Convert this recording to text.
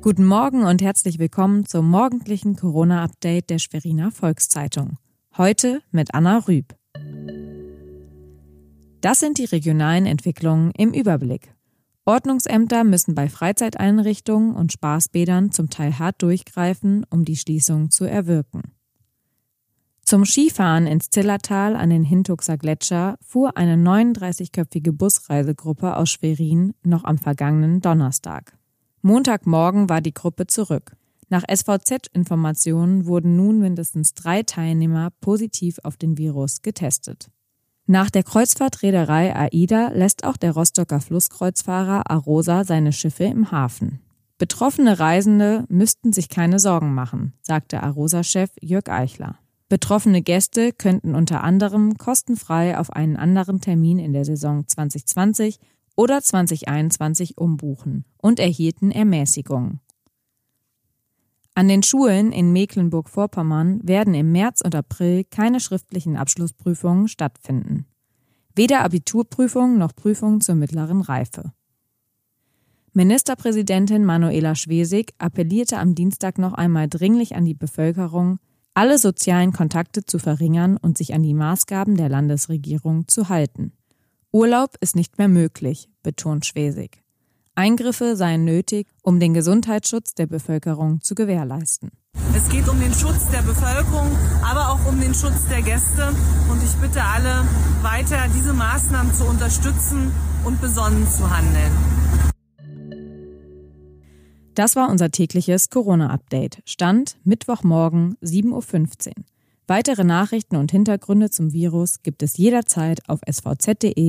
Guten Morgen und herzlich willkommen zum morgendlichen Corona-Update der Schweriner Volkszeitung. Heute mit Anna Rüb. Das sind die regionalen Entwicklungen im Überblick. Ordnungsämter müssen bei Freizeiteinrichtungen und Spaßbädern zum Teil hart durchgreifen, um die Schließung zu erwirken. Zum Skifahren ins Zillertal an den Hintuxer Gletscher fuhr eine 39-köpfige Busreisegruppe aus Schwerin noch am vergangenen Donnerstag. Montagmorgen war die Gruppe zurück. Nach SVZ-Informationen wurden nun mindestens drei Teilnehmer positiv auf den Virus getestet. Nach der Kreuzfahrtreederei AIDA lässt auch der Rostocker Flusskreuzfahrer Arosa seine Schiffe im Hafen. Betroffene Reisende müssten sich keine Sorgen machen, sagte Arosa-Chef Jörg Eichler. Betroffene Gäste könnten unter anderem kostenfrei auf einen anderen Termin in der Saison 2020 oder 2021 umbuchen und erhielten Ermäßigungen. An den Schulen in Mecklenburg-Vorpommern werden im März und April keine schriftlichen Abschlussprüfungen stattfinden. Weder Abiturprüfungen noch Prüfungen zur mittleren Reife. Ministerpräsidentin Manuela Schwesig appellierte am Dienstag noch einmal dringlich an die Bevölkerung, alle sozialen Kontakte zu verringern und sich an die Maßgaben der Landesregierung zu halten. Urlaub ist nicht mehr möglich, betont Schwesig. Eingriffe seien nötig, um den Gesundheitsschutz der Bevölkerung zu gewährleisten. Es geht um den Schutz der Bevölkerung, aber auch um den Schutz der Gäste. Und ich bitte alle, weiter diese Maßnahmen zu unterstützen und besonnen zu handeln. Das war unser tägliches Corona-Update. Stand Mittwochmorgen 7.15 Uhr. Weitere Nachrichten und Hintergründe zum Virus gibt es jederzeit auf svz.de-corona.